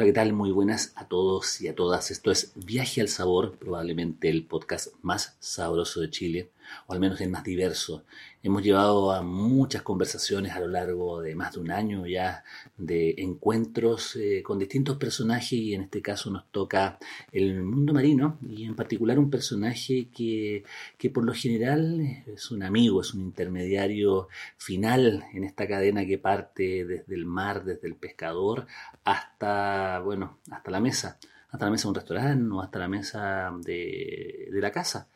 Hola, ¿qué tal? Muy buenas a todos y a todas. Esto es Viaje al Sabor, probablemente el podcast más sabroso de Chile, o al menos el más diverso. Hemos llevado a muchas conversaciones a lo largo de más de un año ya de encuentros eh, con distintos personajes y en este caso nos toca el mundo marino y en particular un personaje que, que por lo general es un amigo, es un intermediario final en esta cadena que parte desde el mar, desde el pescador hasta, bueno, hasta la mesa, hasta la mesa de un restaurante o hasta la mesa de, de la casa.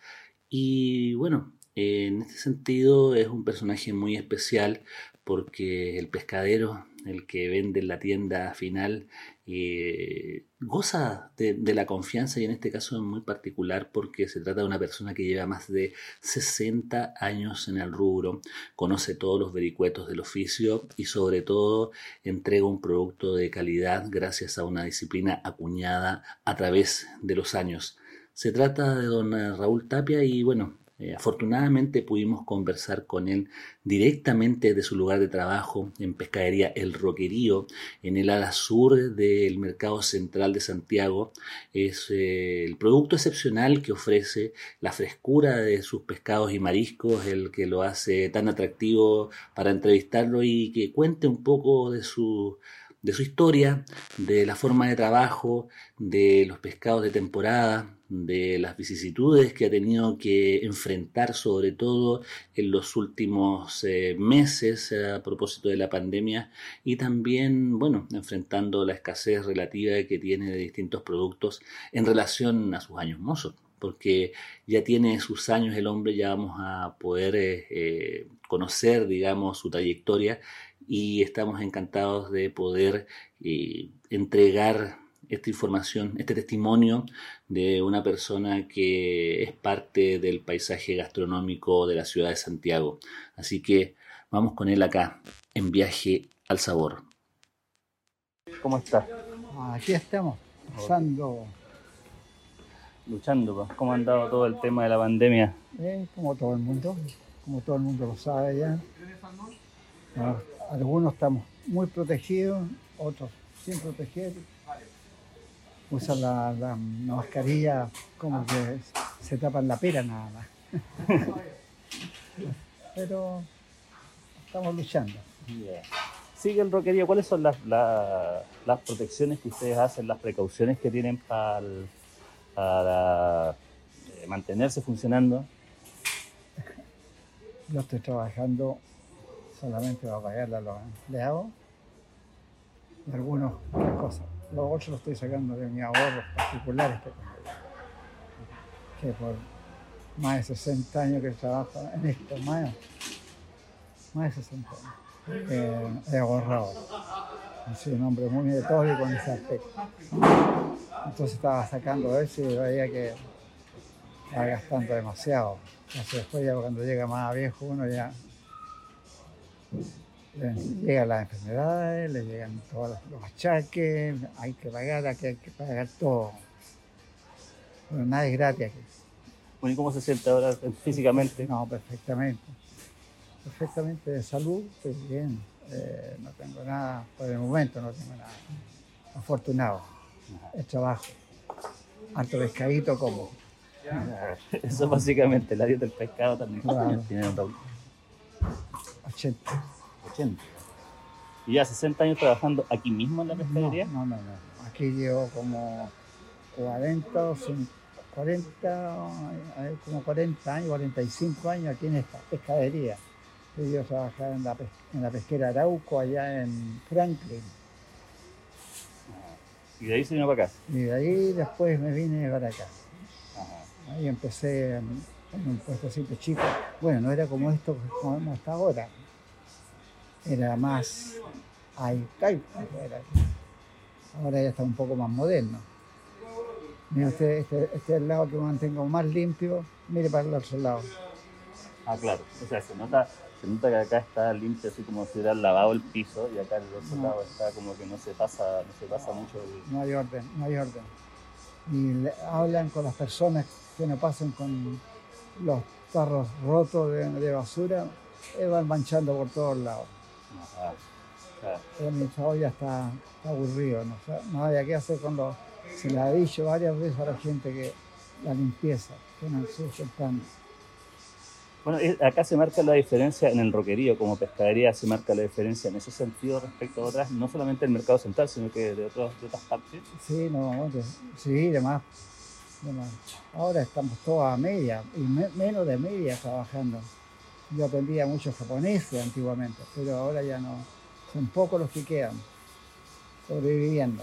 Y bueno, en este sentido es un personaje muy especial porque el pescadero, el que vende en la tienda final, eh, goza de, la confianza y en este caso es muy particular porque se trata de una persona que lleva más de 60 años en el rubro, conoce todos los vericuetos del oficio y sobre todo entrega un producto de calidad gracias a una disciplina acuñada a través de los años. Se trata de don Raúl Tapia y bueno, eh, afortunadamente pudimos conversar con él directamente de su lugar de trabajo en Pescadería El Roquerío, en el ala sur del mercado central de Santiago. Es eh, el producto excepcional que ofrece, la frescura de sus pescados y mariscos, el que lo hace tan atractivo para entrevistarlo y que cuente un poco de su de su historia, de la forma de trabajo, de los pescados de temporada, de las vicisitudes que ha tenido que enfrentar sobre todo en los últimos eh, meses a propósito de la pandemia y también, bueno, enfrentando la escasez relativa que tiene de distintos productos en relación a sus años mozos porque ya tiene sus años el hombre, ya vamos a poder eh, eh, conocer, digamos, su trayectoria y estamos encantados de poder eh, entregar esta información, este testimonio de una persona que es parte del paisaje gastronómico de la ciudad de Santiago. Así que vamos con él acá, en viaje al sabor. ¿Cómo está? Aquí estamos, pasando. Luchando, ¿cómo ha andado todo el tema de la pandemia? Eh, como todo el mundo, como todo el mundo lo sabe ya algunos estamos muy protegidos, otros sin proteger. Usan la, mascarilla como que se tapan la pera nada más. Pero estamos luchando. Sigue el roquerío. ¿Cuáles son las, las, protecciones que ustedes hacen, las precauciones que tienen para, para eh, mantenerse funcionando? Yo estoy trabajando solamente va a pagarle a los empleados y algunos cosas. Los otros los estoy sacando de mis ahorros particulares que, por más de 60 años que trabajo en esto, más, más de 60 años, eh, he ahorrado. He sido un hombre muy metódico en ese aspecto. Entonces estaba sacando eso y veía que estaba gastando demasiado. Entonces después ya cuando llega más viejo uno ya le llegan las enfermedades, le llegan todos los achaques, hay que pagar, hay que pagar todo. Pero nada es gratis aquí. ¿y cómo se siente ahora físicamente? No, perfectamente. Perfectamente de salud, estoy bien. Eh, no tengo nada, por el momento no tengo nada. Afortunado. El trabajo. Alto pescadito como. Eso básicamente, la dieta del pescado también tiene un 80. 80. ¿Y ya 60 años trabajando aquí mismo en la pescadería? No, no, no. Aquí llevo como 40 40, como 40 años, 45 años aquí en esta pescadería. Yo trabajaba en la, en la pesquera Arauco, allá en Franklin. ¿Y de ahí se vino para acá? Y de ahí después me vine para acá. Ahí empecé en, un puesto siempre chico. Bueno, no era como esto como hasta ahora era más hay afuera. Ahora ya está un poco más moderno. Mira usted, este, este es el lado que mantengo más limpio, mire para el otro lado. Ah, claro. O sea, se nota, se nota que acá está limpio, así como si hubiera lavado el piso, y acá el otro No. lado está como que no se pasa, no se pasa mucho el... No hay orden, no hay orden. Y le- hablan con las personas que no pasan con los tarros rotos de, de basura, eh, van manchando por todos lados. Ajá. Claro. El administrador ya está, está aburrido, no, sa- no había qué hacer con los... Se le ha dicho varias veces a la gente que la limpieza, que no ensucien tanto. Bueno, es- acá se marca la diferencia en el roquerío, como pescadería se marca la diferencia en ese sentido respecto a otras, no solamente del mercado central, sino que de, otros, de otras partes. Sí, no, de- sí, demás. demás. Ahora estamos todos a media, y me- menos de media trabajando. Yo atendía muchos japoneses antiguamente, pero ahora ya no. Son pocos los que quedan sobreviviendo.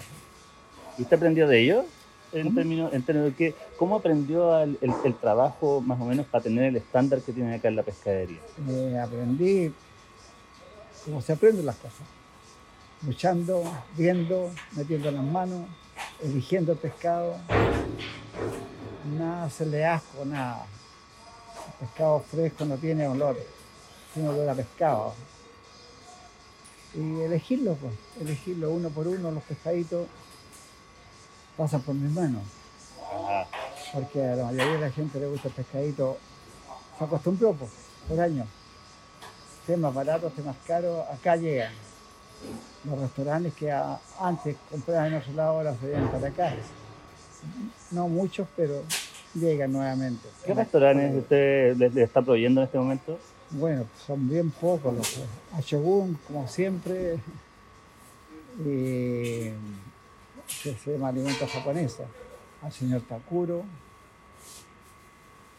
¿Y usted aprendió de ello? En términos, en términos de que, ¿cómo aprendió el, el trabajo más o menos para tener el estándar que tiene acá en la pescadería? Eh, aprendí cómo se aprenden las cosas. Luchando, viendo, metiendo las manos, eligiendo el pescado. Nada se le asco, nada. El pescado fresco no tiene olor, tiene olor a pescado. Y elegirlo, pues, elegirlo uno por uno, los pescaditos pasan por mis manos porque a la mayoría de la gente le gusta el pescadito, se acostumbró pues, por años. Esté más barato, esté más caro, acá llegan. Los restaurantes que antes compraban en otro lado ahora se vienen para acá. No muchos, pero llegan nuevamente. ¿Qué restaurantes usted le, le está proveyendo en este momento? Bueno, son bien pocos los a Shogun, como siempre, y que se llama alimento japonesa, al señor Takuro,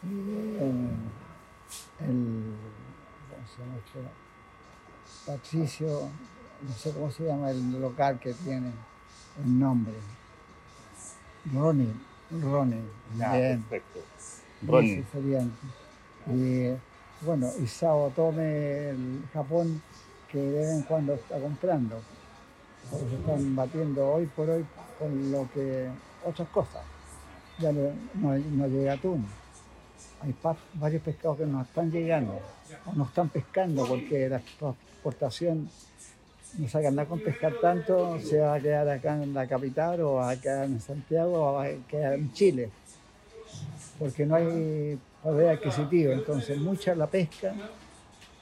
y el, el- ¿cómo se llama este? Patricio, no sé cómo se llama el local que tiene el nombre, Ronnie, Ronnie, bien. perfecto. Ronnie. Y bueno, Isao Tome, el Japón, que de vez en cuando está comprando. Porque se están batiendo hoy por hoy con lo que otras cosas. Ya no, no- no llega atún. Hay varios pescados que no están llegando o no están pescando porque la exportación no saca nada con pescar tanto, se va a quedar acá en la capital o va a quedar en Santiago o va a quedar en Chile porque no hay poder adquisitivo. Entonces, mucha la pesca,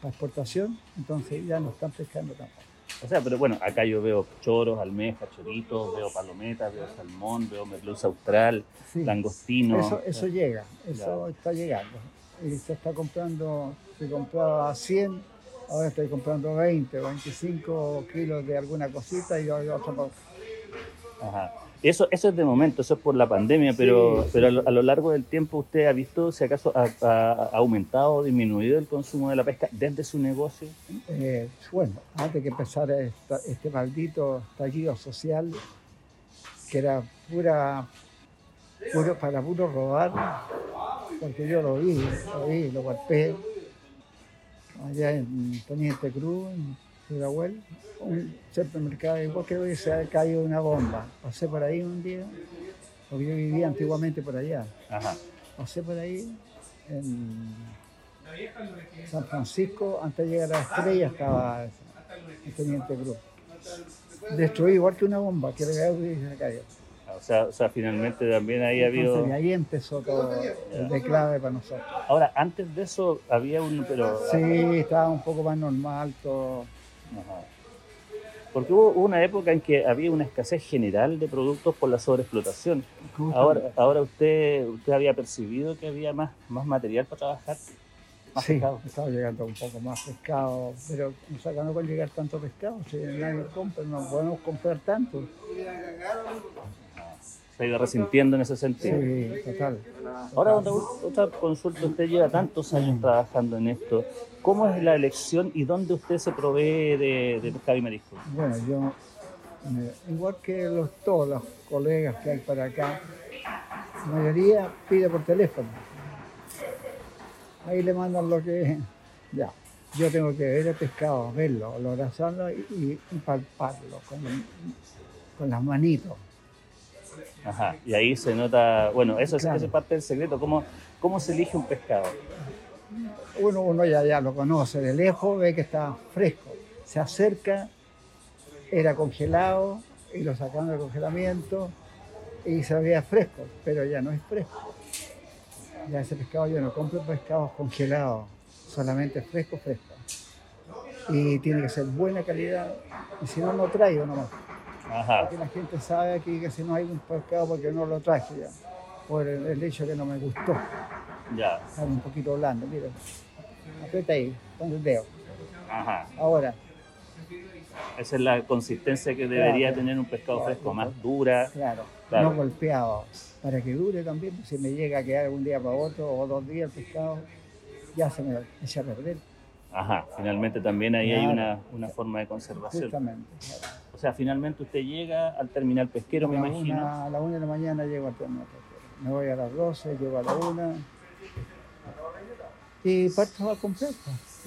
la exportación, entonces ya no están pescando tampoco. O sea, pero bueno, acá yo veo choros, almejas, choritos, veo palometas, veo salmón, veo merluza austral, Sí, langostino. eso, eso llega, eso está llegando. Y se está comprando, se compraba 100, ahora estoy comprando 20 o 25 kilos de alguna cosita y otra cosa. Ajá. Eso, eso es de momento, eso es por la pandemia, pero, Sí, pero a lo, a lo largo del tiempo usted ha visto si acaso ha aumentado o disminuido el consumo de la pesca desde su negocio. Eh, bueno, antes que empezara esta- este maldito estallido social, que era pura, puro, para puro robar, porque yo lo vi, lo vi, lo golpeé, allá en Teniente Cruz, en Ciudadhuel, un supermercado, igual que hoy se ha caído una bomba. Pasé por ahí un día, porque yo vivía antiguamente por allá Ajá. pasé por ahí en San Francisco, antes de llegar a la estrella estaba el Teniente Cruz. Destruí igual que una bomba, que le cayó y se cayó. O sea, o sea, finalmente también ahí ha habido... Ahí empezó todo el declave para nosotros. Ahora, antes de eso había un... Pero, Sí, estaba un poco más normal todo. Ajá. Porque hubo una época en que había una escasez general de productos por la sobreexplotación. Ahora, ahora usted, usted había percibido que había más, más material para trabajar. Más Sí, pescado. estaba llegando un poco más pescado, pero nos sacando con llegar tanto pescado, si nadie compra, no podemos comprar tanto. Se ha ido resintiendo en ese sentido. Sí, total. Ahora, don Raúl, otra consulta. Usted lleva tantos años trabajando en esto. ¿Cómo es la elección y dónde usted se provee de, de pescado y marisco? Bueno, yo, eh, igual que los, todos los colegas que hay para acá, la mayoría pide por teléfono. Ahí le mandan lo que. Ya. yo tengo que ver el pescado, verlo, olorarlo y, y palparlo con, con las manitos. Ajá, y ahí se nota, bueno, eso, es, parte del secreto, ¿Cómo, ¿cómo se elige un pescado? Uno, uno ya, ya lo conoce, de lejos ve que está fresco, se acerca, era congelado y lo sacaron del congelamiento y se veía fresco, pero ya no es fresco. Ya ese pescado yo no compro pescados congelados, solamente fresco, fresco. Y tiene que ser buena calidad, y si no, no traigo nomás. Ajá. Porque la gente sabe aquí que si no hay un pescado porque no lo traje ya, por el, hecho que no me gustó. Ya. Está un poquito blando, mira. Aprieta ahí, con el dedo. Ajá. Ahora. Esa es la consistencia que debería tener un pescado fresco, más dura. Claro, no golpeado. Para que dure también, si me llega a quedar un día para otro o dos días el pescado, ya se me echa a perder. Ajá, finalmente también ahí hay una, una, forma de conservación. Justamente, sea, finalmente usted llega al terminal pesquero, me imagino. a la una de la mañana llego al terminal pesquero. Me voy a las 12, llego a la una. Y parto a comprar.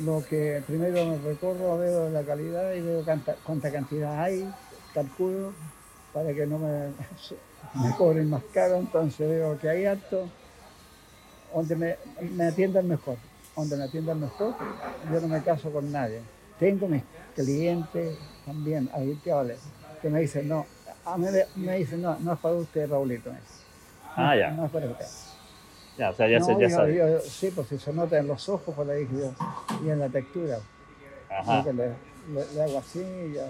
Lo que primero me recorro, veo la calidad y veo cuánta, cantidad hay, calculo, para que no me, me cobren más caro. Entonces veo que hay alto, donde me, me atiendan mejor donde me atiendan mejor, yo no me caso con nadie. Tengo mis clientes también, ahí que me dicen, no, a mí me dicen, no, no es para usted, Raulito. ah, ya. No es para usted. Ya, o sea, ya, se, ya sabe. sí, pues si se nota en los ojos, pues le dije yo, y en la textura. Ajá. le, le, hago así y ya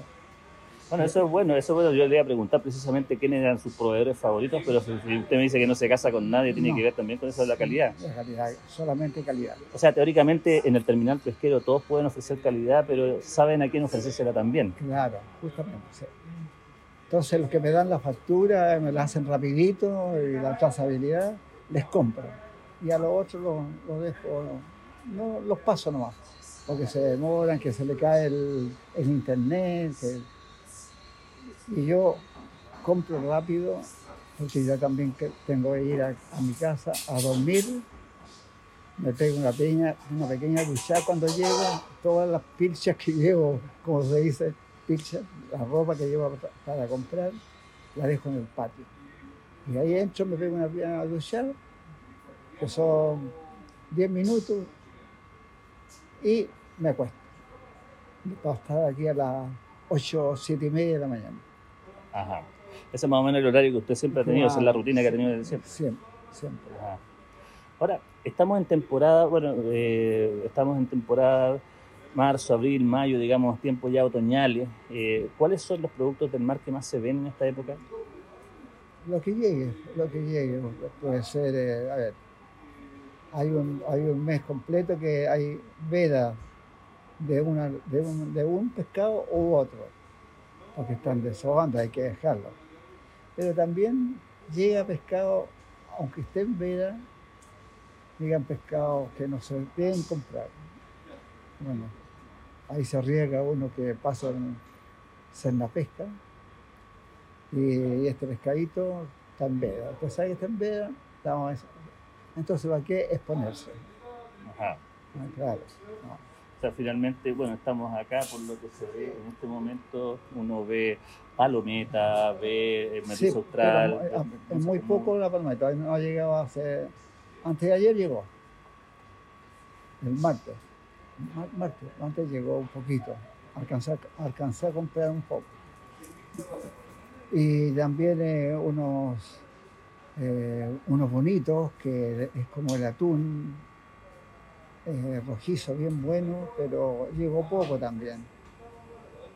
bueno, eso es bueno, eso es bueno. Yo le iba a preguntar precisamente quiénes eran sus proveedores favoritos, pero si usted me dice que no se casa con nadie, tiene que ver también con eso de la calidad. La calidad, solamente calidad. O sea, teóricamente en el terminal pesquero todos pueden ofrecer calidad, pero saben a quién ofrecérsela también. Claro, justamente. Entonces los que me dan la factura, me la hacen rapidito y la trazabilidad, les compro. Y a los otros los, dejo, no, los paso nomás, porque se demoran, que se le cae el, el internet, que y yo compro rápido, porque yo también tengo que ir a, mi casa a dormir. Me pego una pequeña, una pequeña ducha cuando llego, todas las pilchas que llevo, como se dice, pilchas, la ropa que llevo para, comprar, la dejo en el patio. Y ahí entro, me pego una pequeña ducha, que son 10 minutos, y me acuesto. Para estar aquí a las 8, 7 y media de la mañana. Ajá. Ese es más o menos el horario que usted siempre ha tenido, esa es la rutina que ha tenido desde siempre. Siempre, siempre. Ahora, estamos en temporada, bueno, eh, estamos en temporada marzo, abril, mayo, digamos, tiempos ya otoñales. Eh, ¿Cuáles son los productos del mar que más se ven en esta época? Lo que llegue, lo que llegue. Puede ser, eh, a ver, hay un, hay un mes completo que hay veda de, una, de, un, de un pescado u otro porque están desahogando, hay que dejarlo. Pero también llega pescado, aunque esté en veda, llegan pescados que no se deben comprar. Bueno, ahí se arriesga uno que pasa en, la pesca y, este pescadito está en veda. Pues ahí está en veda, estamos, entonces ¿para qué exponerse? Ajá. Ah, claro finalmente, bueno, estamos acá por lo que se ve en este momento, uno ve palometa, ve el sí, austral. es muy poco la palometa, no ha llegado hace, antes de ayer llegó, el martes, martes, antes llegó un poquito, alcancé a comprar un poco. Y también eh, unos, eh, unos bonitos, que es como el atún, eh, rojizo bien bueno, pero llegó poco también.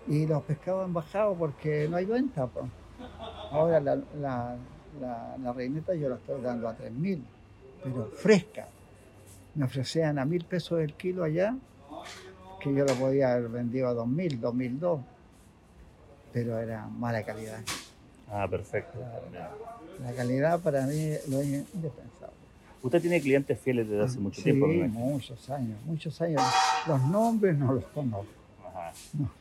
Y los pescados han bajado porque no hay venta. Ahora la, la, reineta yo la estoy dando a 3.000, pero fresca. Me ofrecían a mil pesos el kilo allá, que yo lo podía haber vendido a 2.000, 2.002, pero era mala calidad. Ah, perfecto. La, calidad para mí es lo indispensable. Usted tiene clientes fieles desde hace mucho tiempo. Sí, muchos años, muchos años. Los nombres no los conozco. Ajá.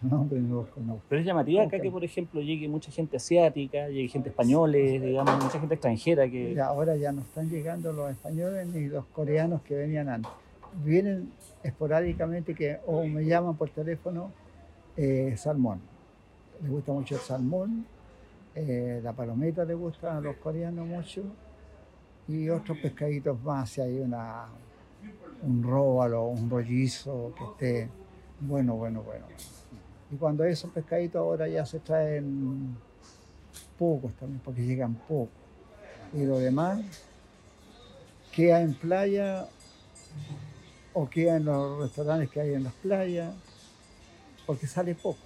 Los nombres no los conozco. Pero es llamativo acá que, por ejemplo, llegue mucha gente asiática, llegue gente españoles, digamos, mucha gente extranjera que... ahora ya no están llegando los españoles ni los coreanos que venían antes. vienen esporádicamente que o me llaman por teléfono eh, salmón. Les gusta mucho el salmón, eh, la palometa les gusta a los coreanos mucho y otros pescaditos más, si hay una, un róbalo, un rollizo que esté bueno, bueno, bueno. Y cuando esos pescaditos ahora ya se traen pocos también, porque llegan pocos. Y lo demás queda en playa o queda en los restaurantes que hay en las playas, porque sale poco.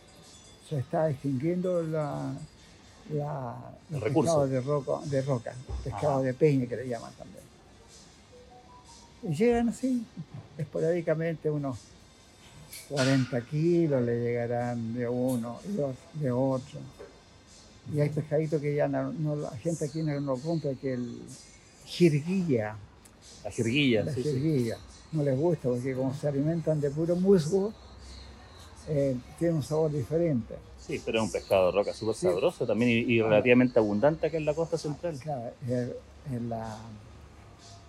Se está extinguiendo la, la, los pescados de, roca, de roca, pescado de peña que le llaman también. Y llegan así, esporádicamente unos 40 kilos le llegarán de uno de otro. Y hay pescaditos que ya no, la gente aquí no lo compra, que el jirguilla. La jirguilla, la jirguilla. No les gusta porque como se alimentan de puro musgo, eh, tiene un sabor diferente. Sí, pero es un pescado de roca súper sabroso también y, relativamente abundante acá en la costa central. Claro, en la,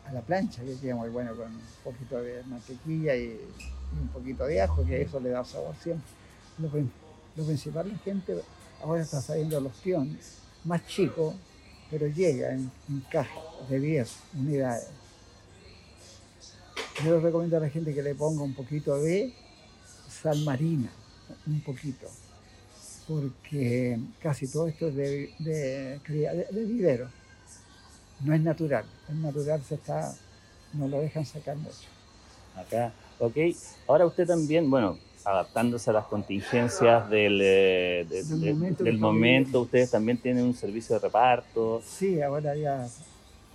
a la plancha que queda muy bueno con un poquito de mantequilla y, un poquito de ajo, que eso le da sabor siempre. Lo, lo principal, la gente ahora está saliendo los tiones más chicos, pero llega en, cajas de 10 unidades. Yo les recomiendo a la gente que le ponga un poquito de sal marina, un poquito, porque casi todo esto es de, de, de, vivero, no es natural. El natural se está, no lo dejan sacar mucho. Acá, ok. Ahora usted también, bueno, adaptándose a las contingencias del, eh, del momento, ustedes también tienen un servicio de reparto. Sí, ahora ya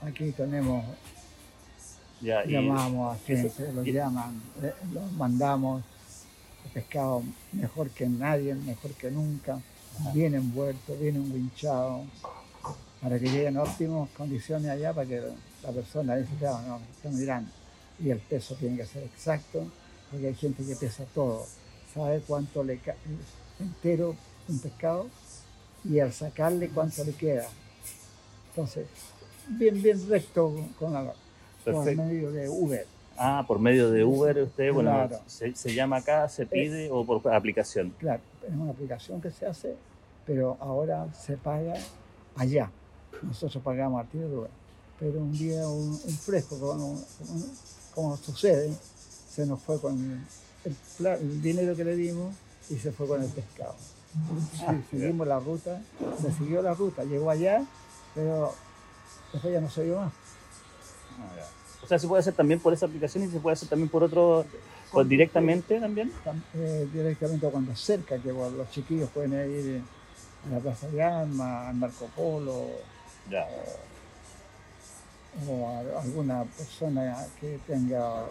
aquí tenemos, ya, llamamos a gente, los llaman, eh, los mandamos, pescado mejor que nadie, mejor que nunca, bien envuelto, bien enguinchado, para que lleguen óptimas condiciones allá, para que la persona dice, claro, no, están mirando. Y el peso tiene que ser exacto, porque hay gente que pesa todo, sabe cuánto le cae entero un pescado y al sacarle cuánto le queda. Entonces, bien, bien recto con la, por medio de Uber. Ah, por medio de Uber usted, bueno, se, llama acá, se pide o por aplicación. Claro, es una aplicación que se hace, pero ahora se paga allá. Nosotros pagamos a de Uber. Pero un día un, fresco, como, como sucede, se nos fue con el, dinero que le dimos y se fue con el pescado. Ah, seguimos la ruta, se siguió la ruta, llegó allá, pero después ya no se vio más. Ah, o sea, se puede hacer también por esa aplicación y se puede hacer también por otro, pues, directamente también. Eh, directamente cuando cerca, que los chiquillos pueden ir a la Plaza de Alma, al Marco Polo. O, a alguna persona que tenga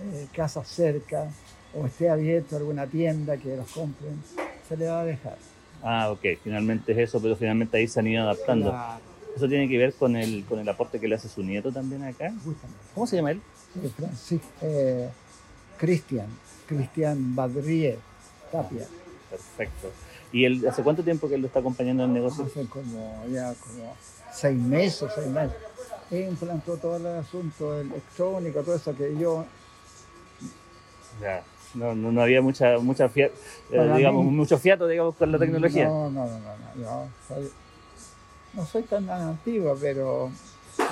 eh, casa cerca o esté abierto alguna tienda que los compren, se le va a dejar. Ah, ok, finalmente es eso, pero finalmente ahí se han ido adaptando. ¿Eso tiene que ver con el, con el aporte que le hace su nieto también acá? ¿Cómo se llama él? Francisco, eh, Cristian, Cristian Badrier Tapia. Perfecto. ¿Y él, hace cuánto tiempo que él lo está acompañando en el negocio? Hace como ya como seis meses, seis meses. Él implantó todo el asunto electrónico, todo eso que yo... Ya no, no, no, había mucha, mucha fiat, eh, digamos, mucho fiato digamos, con la tecnología. No, no, no, no, no. soy, no soy tan antiguo, pero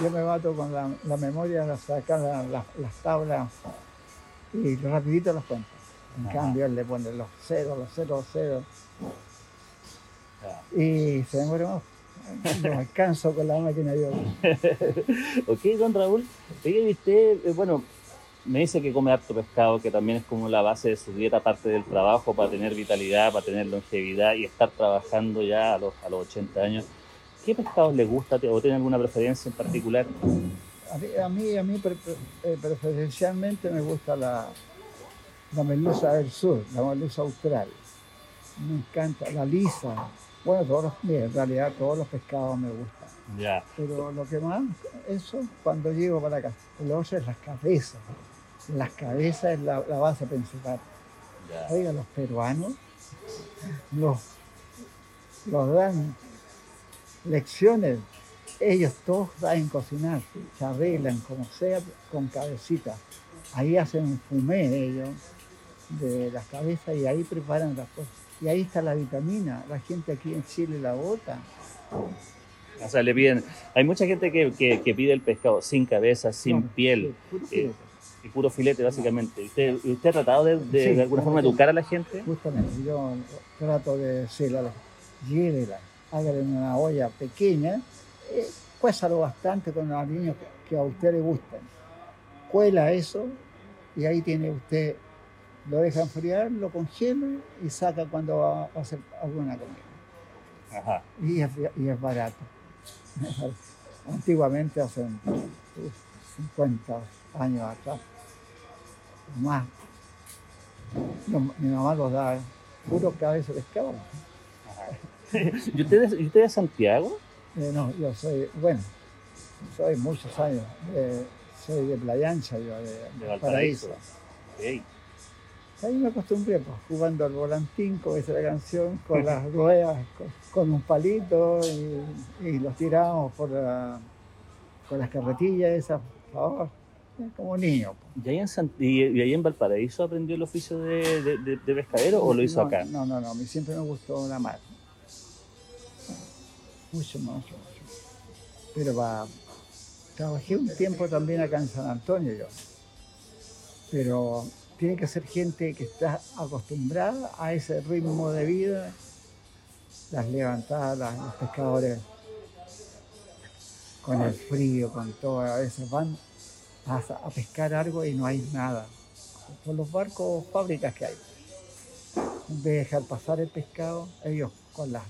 yo me bato con la, la memoria, sacar las tablas y rapidito las cuento. En cambio, él le pone los ceros, los ceros, ceros. Y se me más. No alcanzo con la máquina yo. ok, don Raúl. Oye, usted, eh, bueno, me dice que come harto pescado, que también es como la base de su dieta, aparte del trabajo, para tener vitalidad, para tener longevidad y estar trabajando ya a los, a los 80 años. ¿Qué pescados le gusta o tiene alguna preferencia en particular? A mí, a mí, eh, preferencialmente me gusta la, la merluza del sur, la merluza austral. Me encanta, la lisa. Bueno, todos los, en realidad todos los pescados me gustan. Ya. Pero lo que más, eso cuando llego para acá. Lo otro es las cabezas las cabezas es la, base principal. Oiga, los peruanos los, dan lecciones ellos todos saben cocinar, se arreglan como sea con cabecita. Ahí hacen un fumé ellos de las cabezas y ahí preparan las cosas. Y ahí está la vitamina, la gente aquí en Chile la bota. O sea, le piden. Hay mucha gente que, que- que pide el pescado sin cabeza, sin No, piel puro eh, y puro filete, básicamente. ¿Usted, usted ha tratado de, de, Sí, de alguna forma educar a la gente? Justamente, yo trato de decirle a la llévela, hágale en una olla pequeña, eh, cuésalo bastante con los aliños que a usted le gustan. Cuela eso y ahí tiene usted, lo deja enfriar, lo congela y saca cuando va a hacer alguna comida. Ajá. Y es, y es barato. Antiguamente, hace uf, 50 años atrás, más, mi mamá los da puro cabeza de pescado. ¿Y usted, es- usted es Santiago? Eh, no, yo soy, bueno, soy muchos años, eh, soy de Playa Ancha, yo de, De Valparaíso. Valparaíso. Ok. Ahí me acostumbré, pues, jugando al volantín, dice la canción, con las ruedas, con, con un palito y, y los tirábamos por la, con las carretillas esas, eh, como niño. pues. ¿Y ahí en, San- y, y ahí en Valparaíso aprendió el oficio de, de- de- de pescadero o lo hizo No, acá? No, no, no, a mí siempre me gustó la mar. Mucho, mucho. Pero va, trabajé un tiempo también acá en San Antonio yo. Pero tiene que ser gente que está acostumbrada a ese ritmo de vida. Las levantadas, los pescadores con el frío, con todo, a veces van a, pescar algo y no hay nada. Por los barcos, fábricas que hay en vez de dejar pasar el pescado, ellos con las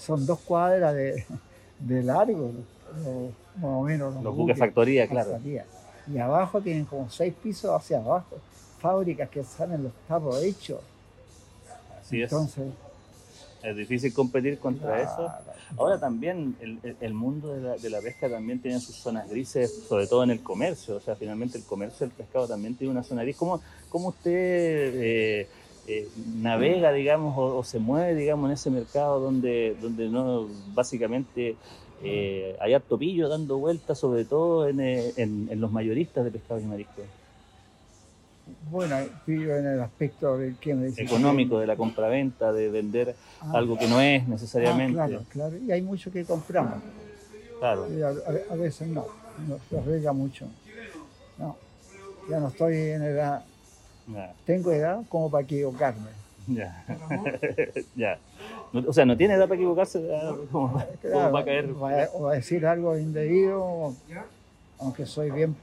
son dos cuadras de, de largo, los- más o menos Los buques factoría, claro. factoría. Y abajo tienen como seis pisos hacia abajo, fábricas que salen los tarros hechos. Así es. Entonces, Es difícil competir contra eso. Ahora también el, el- el mundo de la, de la pesca también tiene sus zonas grises, sobre todo en el comercio. O sea, finalmente el comercio del pescado también tiene una zona gris. ¿Cómo, cómo usted eh, eh, navega, digamos, o, o se mueve, digamos, en ese mercado donde, donde no básicamente eh, hay harto pillo dando vueltas, sobre todo en, eh, en- en los mayoristas de pescado y marisco? Bueno, pillo en el aspecto de que me dice Económico, de la compraventa, de vender Ah, algo que no es ah, necesariamente. claro, claro. Y hay mucho que compramos. Claro. Y a, a- veces no, no se arriesga mucho. No, ya no estoy en edad, Tengo edad como para equivocarme. Ya. ya. No- o sea, no tiene edad para equivocarse, como, como Claro, para caer. o a- o a decir algo indebido, aunque soy bien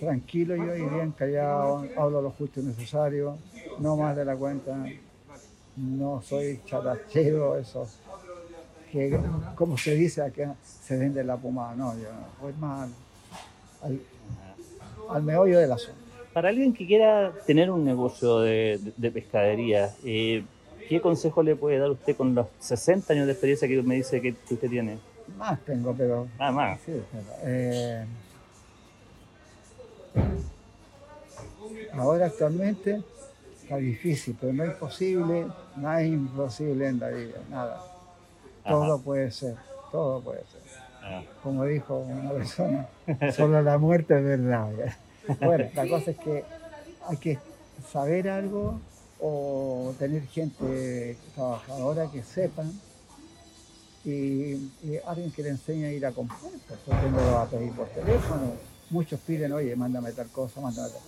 tranquilo yo y bien callado, hablo lo justo y necesario, no más de la cuenta, no soy charachero, eso que como se dice acá, se vende la pomada, no, yo voy más al, al- al meollo del asunto. Para alguien que quiera tener un negocio de, de- de pescadería, eh, ¿qué consejo le puede dar usted con los 60 años de experiencia que me dice que, que usted tiene? Más tengo, pero Nada más. Sí, pero, eh, ahora actualmente está difícil, pero no es imposible, nada es imposible en la vida, nada. Todo puede ser, todo puede ser. Ah, Como dijo una persona, solo la muerte es verdad. Bueno, la cosa es que hay que saber algo o tener gente trabajadora que sepan y, alguien que le enseñe a ir a comprar, porque no lo va a pedir por teléfono. Muchos piden, oye, mándame tal cosa, mándame tal.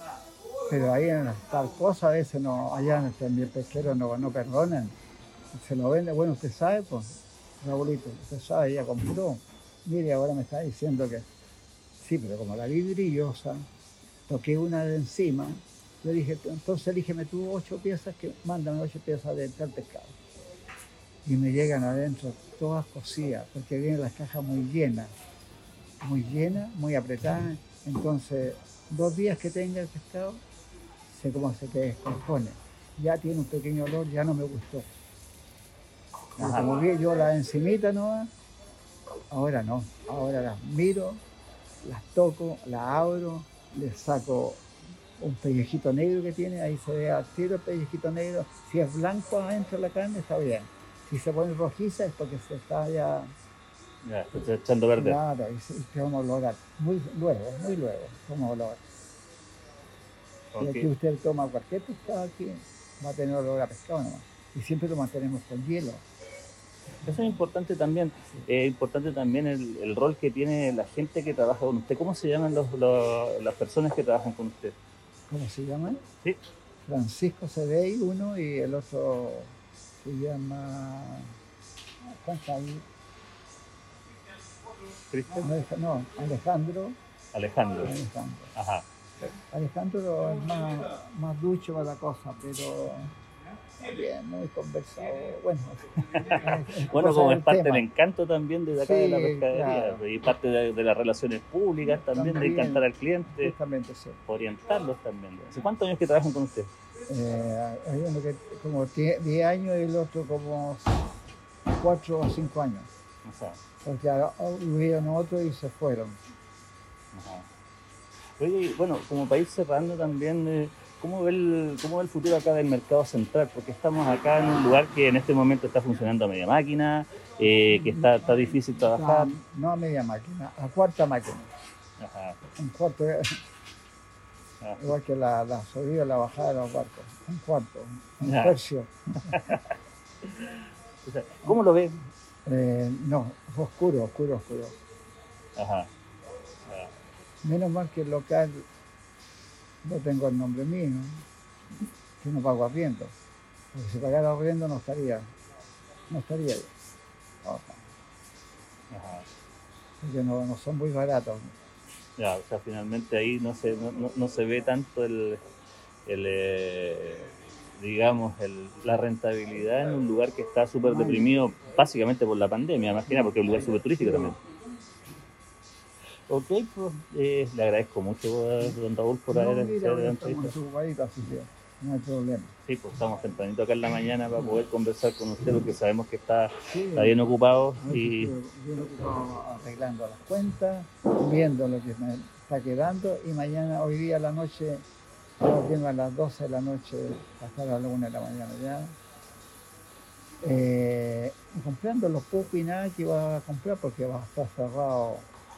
Pero ahí en tal cosa a veces no, allá en el también no, perdonan. Se lo vende, bueno, usted sabe, pues, Raulito, usted sabe, ya compró. Mire, ahora me está diciendo que sí, pero como la vi brillosa, toqué una de encima, le dije, entonces elígeme tú ocho piezas, que mándame ocho piezas de tal pescado. Y me llegan adentro todas cocidas, porque vienen las cajas muy llenas, muy llenas, muy apretadas. Entonces, dos días que tenga el pescado, sé cómo se te descompone. Ya tiene un pequeño olor, ya no me gustó. Como vi yo la encimita nomás, ahora no, ahora las miro, las toco, las abro, le saco un pellejito negro que tiene, ahí se ve al tiro el pellejito negro. Si es blanco adentro de la carne, está bien. Si se pone rojiza es porque se está ya Ya, está echando verde. Claro, y, te vamos a lograr. Muy luego, muy luego, vamos a lograr. Y aquí usted toma cualquier pescado aquí, va a tener olor a pescado nomás. Y siempre lo mantenemos con hielo. Eso es importante también. Es importante también el, el, rol que tiene la gente que trabaja con usted. ¿Cómo se llaman los, los, las personas que trabajan con usted? ¿Cómo se llaman? Sí. Francisco Cedey, uno, y el otro se llama. ¿Cristian? No, Alejandro. Alejandro. Alejandro. Ajá. Alejandro es más, más ducho para la cosa, pero bien, muy conversado. Bueno, bueno como es parte tema. del encanto también de acá sí, de la pescadería claro. y parte de, de, las relaciones públicas también, también, de encantar al cliente, sí. orientarlos también. ¿Hace cuántos años que trabajan con usted? Eh, hay uno que como 10 años y el otro como 4 o 5 años. O sea, porque huyeron otros y se fueron. Ajá. Oye, bueno, como país cerrando también, eh, ¿cómo, ve el, ¿cómo ve el futuro acá del mercado central? Porque estamos acá en un lugar que en este momento está funcionando a media máquina, eh, que está, está difícil trabajar. No, no, a media máquina, a cuarta máquina. Ajá. Un cuarto, igual que la, la subida y la bajada de los barcos. Un cuarto, un tercio. ¿Cómo lo ve? Eh, no, oscuro, oscuro, oscuro. Ajá. Menos mal que el local no tengo el nombre mío, que no pago arriendo. Porque si pagara arriendo no estaría, no estaría. Ojo, Ajá. Porque no, no son muy baratos. Ya, o sea, finalmente ahí no se, no, no- no se ve tanto el, el, eh, digamos, el- la rentabilidad en un lugar que está súper deprimido, básicamente por la pandemia, nada, porque es un lugar súper turístico también. Ok, pues eh, le agradezco mucho, eh, don Raúl, por No, haber hecho la entrevista. así que no hay problema. Sí, pues estamos tempranito acá en la mañana para poder conversar con usted, porque sabemos que está, Sí, está bien ocupado y bien ocupado arreglando las cuentas, viendo lo que me está quedando y mañana, hoy día a la noche, volviendo a las 12 de la noche hasta las 1 de la mañana ya. Eh, comprando los poco y nada que iba a comprar porque va a estar cerrado